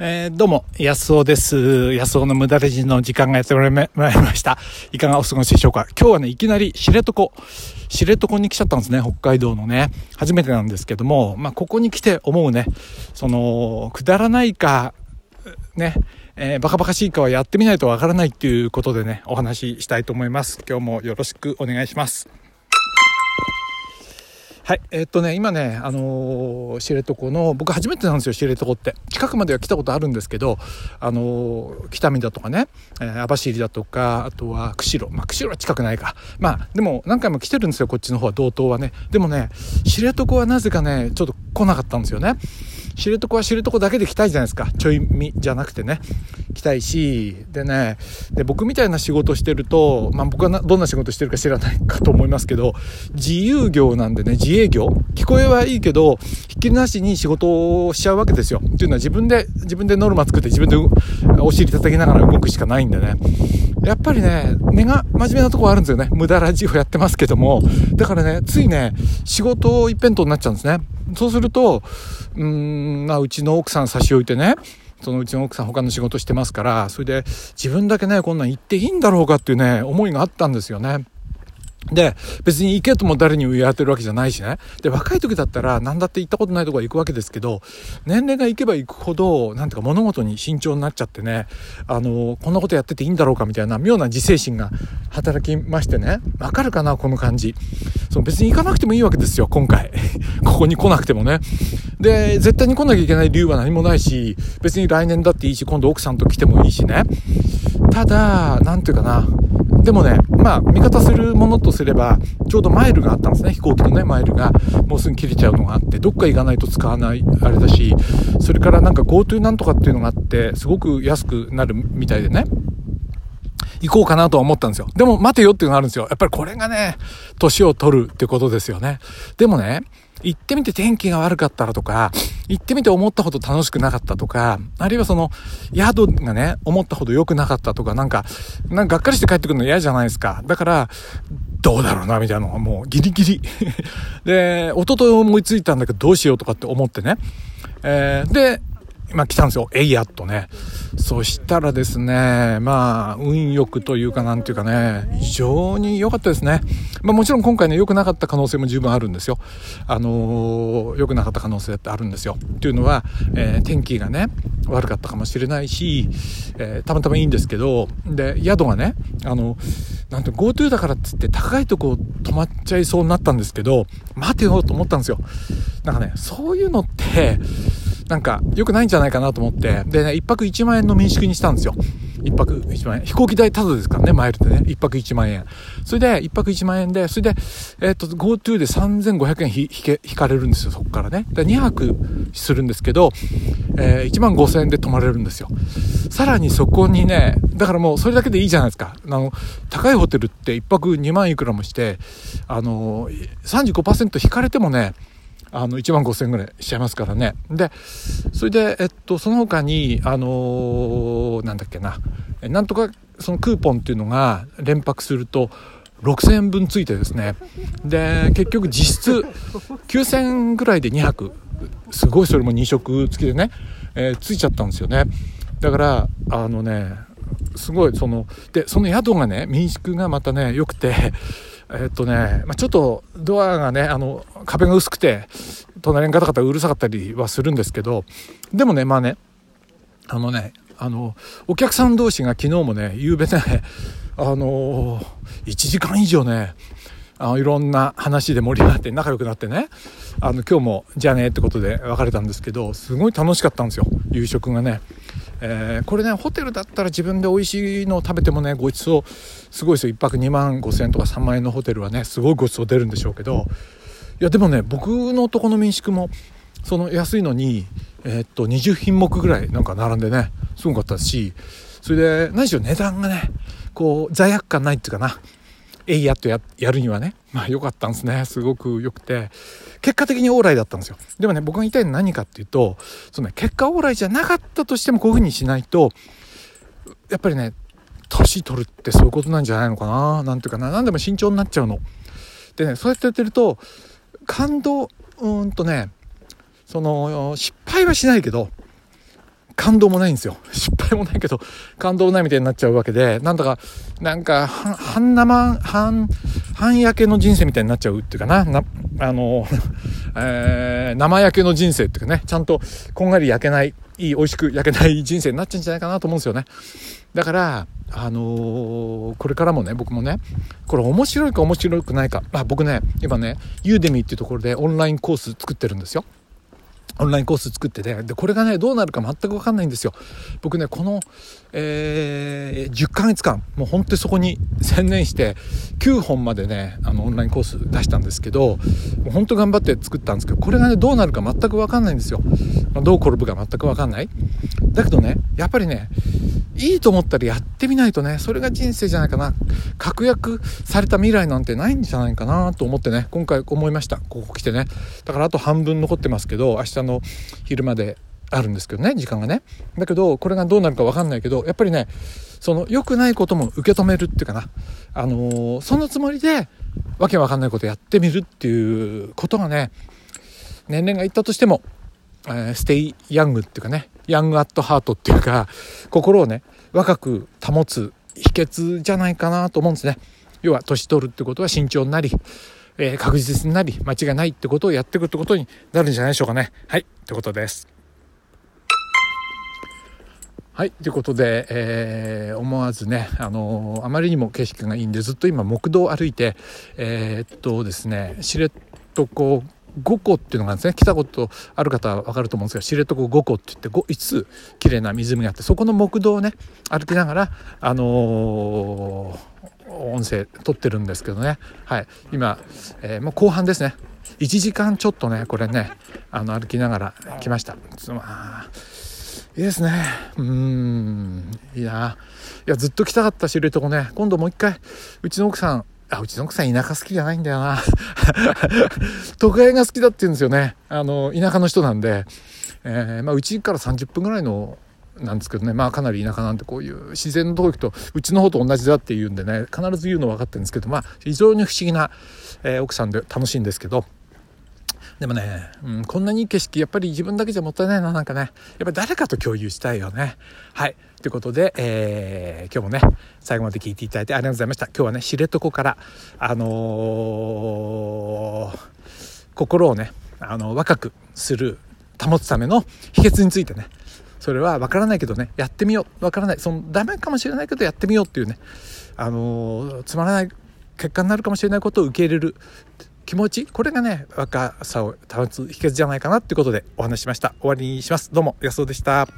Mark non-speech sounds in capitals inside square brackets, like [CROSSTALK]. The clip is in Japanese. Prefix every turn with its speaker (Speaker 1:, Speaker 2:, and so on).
Speaker 1: えー、どうも、安尾です。安尾の無駄レジの時間がやってまいました。いかがお過ごしでしょうか？今日はね、いきなり知床、知床に来ちゃったんですね、北海道のね。初めてなんですけども、まあ、ここに来て思うね、その、くだらないか、ね、えー、バカバカしいかはやってみないとわからないっていうことでね、お話ししたいと思います。今日もよろしくお願いします。はい。えー、っとね、今ね、あのー、知床の、僕初めてなんですよ、知床って。近くまでは来たことあるんですけど、あのー、北見だとかね、えー、網走だとか、あとは釧路。まあ、釧路は近くないか。まあ、でも何回も来てるんですよ、こっちの方は、道東はね。でもね、知床はなぜかね、ちょっと来なかったんですよね。知床は知床だけで来たいじゃないですか。ちょいみじゃなくてね。来たいし、でね、で、僕みたいな仕事してると、まあ僕はどんな仕事してるか知らないかと思いますけど、自由業なんでね、自営業聞こえはいいけど、ひっきりなしに仕事をしちゃうわけですよ。っていうのは自分で、自分でノルマ作って自分でお尻叩きながら動くしかないんでね。やっぱりね、根が真面目なとこあるんですよね。無駄ラジオやってますけども。だからね、ついね、仕事一辺倒になっちゃうんですね。そうすると、うーん、まあ、うちの奥さん差し置いてね、そのうちの奥さん他の仕事してますから、それで自分だけね、こんなん行っていいんだろうかっていうね、思いがあったんですよね。で、別に行けとも誰に言われてるわけじゃないしね。で、若い時だったら何だって行ったことないとこ行くわけですけど、年齢が行けば行くほど、なんてか物事に慎重になっちゃってね、あの、こんなことやってていいんだろうかみたいな妙な自制心が働きましてね。わかるかなこの感じ。そう、別に行かなくてもいいわけですよ、今回。[LAUGHS] ここに来なくてもね。で、絶対に来なきゃいけない理由は何もないし、別に来年だっていいし、今度奥さんと来てもいいしね。ただ、なんていうかな。でもね、まあ、味方するものとすれば、ちょうどマイルがあったんですね。飛行機のね、マイルがもうすぐ切れちゃうのがあって、どっか行かないと使わない、あれだし、それからなんか GoTo なんとかっていうのがあって、すごく安くなるみたいでね。行こうかなとは思ったんですよ。でも待てよっていうのがあるんですよ。やっぱりこれがね、年を取るってことですよね。でもね、行ってみて天気が悪かったらとか、行ってみて思ったほど楽しくなかったとか、あるいはその、宿がね、思ったほど良くなかったとか、なんか、なんかがっかりして帰ってくるの嫌じゃないですか。だから、どうだろうな、みたいなのがもうギリギリ。[LAUGHS] で、一昨日思いついたんだけどどうしようとかって思ってね。えー、で、まあ来たんですよ。えいやっとね。そしたらですね、まあ、運よくというかなんていうかね、非常に良かったですね。まあもちろん今回ね、良くなかった可能性も十分あるんですよ。あのー、良くなかった可能性ってあるんですよ。っていうのは、えー、天気がね、悪かったかもしれないし、えー、たまたまいいんですけど、で、宿がね、あの、なんて GoTo だからっつって高いとこ泊まっちゃいそうになったんですけど、待てよと思ったんですよ。なんかね、そういうのって、なんか良くないんじゃないかなと思って、でね、一泊1万円の民宿にしたんですよ。一泊1万円。飛行機代ただですからね、マイルでね。一泊1万円。それで、一泊1万円で、それで、えっ、ー、と、GoTo で3500円引け、引かれるんですよ、そこからね。で、2泊するんですけど、えー、1万5000円で泊まれるんですよ。さらにそこにね、だからもうそれだけでいいじゃないですか。あの、高いホテルって一泊2万いくらもして、あのー、35%引かれてもね、あの、1万5千円ぐらいしちゃいますからね。で、それで、えっと、その他に、あのー、なんだっけな、なんとか、そのクーポンっていうのが連泊すると、6000円分ついてですね。で、結局実質9000円ぐらいで2泊。すごいそれも2食付きでね、えー、ついちゃったんですよね。だから、あのね、すごいその、で、その宿がね、民宿がまたね、良くて、えっとね、まあ、ちょっとドアがね、あの、壁が薄くて、隣にガタガタうるさかったりはするんですけど、でもね、まあね、あのね、あの、お客さん同士が昨日もね、夕べね、あの、1時間以上ね、あのいろんな話で盛り上がって仲良くなってね、あの、今日もじゃあねってことで別れたんですけど、すごい楽しかったんですよ、夕食がね。えー、これねホテルだったら自分で美味しいのを食べてもねごちそうすごいですよ。1泊2万5千円とか3万円のホテルはねすごいごちそう出るんでしょうけど。いやでもね僕のとこの民宿もその安いのに、えー、っと20品目ぐらいなんか並んでねすごかったしそれで何しろ値段がねこう罪悪感ないっていうかな。えいやっとやるにはね。まあ良かったんですね。すごく良くて。結果的にオーライだったんですよ。でもね僕が言いたいのは何かっていうとその、ね、結果オーライじゃなかったとしてもこういう風にしないとやっぱりね年取るってそういうことなんじゃないのかな。なんていうかな。何でも慎重になっちゃうの。でねそうやってやってると感動うんとねその失敗はしないけど感動もないんですよ。[LAUGHS] 失敗もないけど、感動もないみたいになっちゃうわけで、なんだか、なんか、半生、半、半焼けの人生みたいになっちゃうっていうかな、な、あの、[LAUGHS] えー、生焼けの人生っていうかね、ちゃんとこんがり焼けない、いい、美味しく焼けない人生になっちゃうんじゃないかなと思うんですよね。だから、あのー、これからもね、僕もね、これ面白いか面白くないか。あ僕ね、今ね、ユーデミーっていうところでオンラインコース作ってるんですよ。オンラインコース作ってて、で、これがね、どうなるか全くわかんないんですよ。僕ね、この、えー、10ヶ月間、もう本当にそこに [LAUGHS] 専念して、9本までね、あの、オンラインコース出したんですけど、もう本当頑張って作ったんですけど、これがね、どうなるか全くわかんないんですよ。まあ、どう転ぶか全くわかんない。だけどね、やっぱりね、いいと思ったらやってみないとね、それが人生じゃないかな。確約された未来なんてないんじゃないかなと思ってね、今回思いました。ここ来てね。だからあと半分残ってますけど、明日の昼まであるんですけどね、時間がね。だけど、これがどうなるかわかんないけど、やっぱりね、その良くないことも受け止めるっていうかな。あのー、そのつもりで、わけわかんないことやってみるっていうことがね、年齢がいったとしても、えー、ステイヤングっていうかね、ヤングアットハートっていうか、心をね、若く保つ秘訣じゃないかなと思うんですね。要は、年取るってことは慎重になり、えー、確実になり、間違いないってことをやっていくってことになるんじゃないでしょうかね。はい、ってことです。はい。ということで、えー、思わずね、あのー、あまりにも景色がいいんで、ずっと今、木道を歩いて、えー、っとですね、知床五湖っていうのがですね来たことある方は分かると思うんですが知床五湖って言って5つ綺麗な湖があってそこの木道をね歩きながらあのー、音声撮ってるんですけどね。はい。今、えー、もう後半ですね。1時間ちょっとねこれねあの歩きながら来ました。まあいいですね。うん。いやいやずっと来たかった知床ね。今度もう一回うちの奥さんあ、うちの奥さん田舎好きじゃないんだよな。[LAUGHS] 都会が好きだって言うんですよね。あの、田舎の人なんで、えー、まあ、うちから30分ぐらいのなんですけどね、まあかなり田舎なんてこういう自然のとこ行くとうちの方と同じだって言うんでね、必ず言うの分かってるんですけど、まあ非常に不思議な、えー、奥さんで楽しいんですけど、でもね、うん、こんなにいい景色、やっぱり自分だけじゃもったいないな、なんかね。やっぱり誰かと共有したいよね。はい。ということで、えー、今日もね、最後まで聞いていただいてありがとうございました。今日はね、知床から、あのー、心をね、あの、若くする、保つための秘訣についてね、それは分からないけどね、やってみよう。分からない。その、ダメかもしれないけどやってみようっていうね、あのー、つまらない結果になるかもしれないことを受け入れる。気持ちこれがね若さを保つ秘訣じゃないかなっていうことでお話ししました。終わりにします。どうも安尾でした。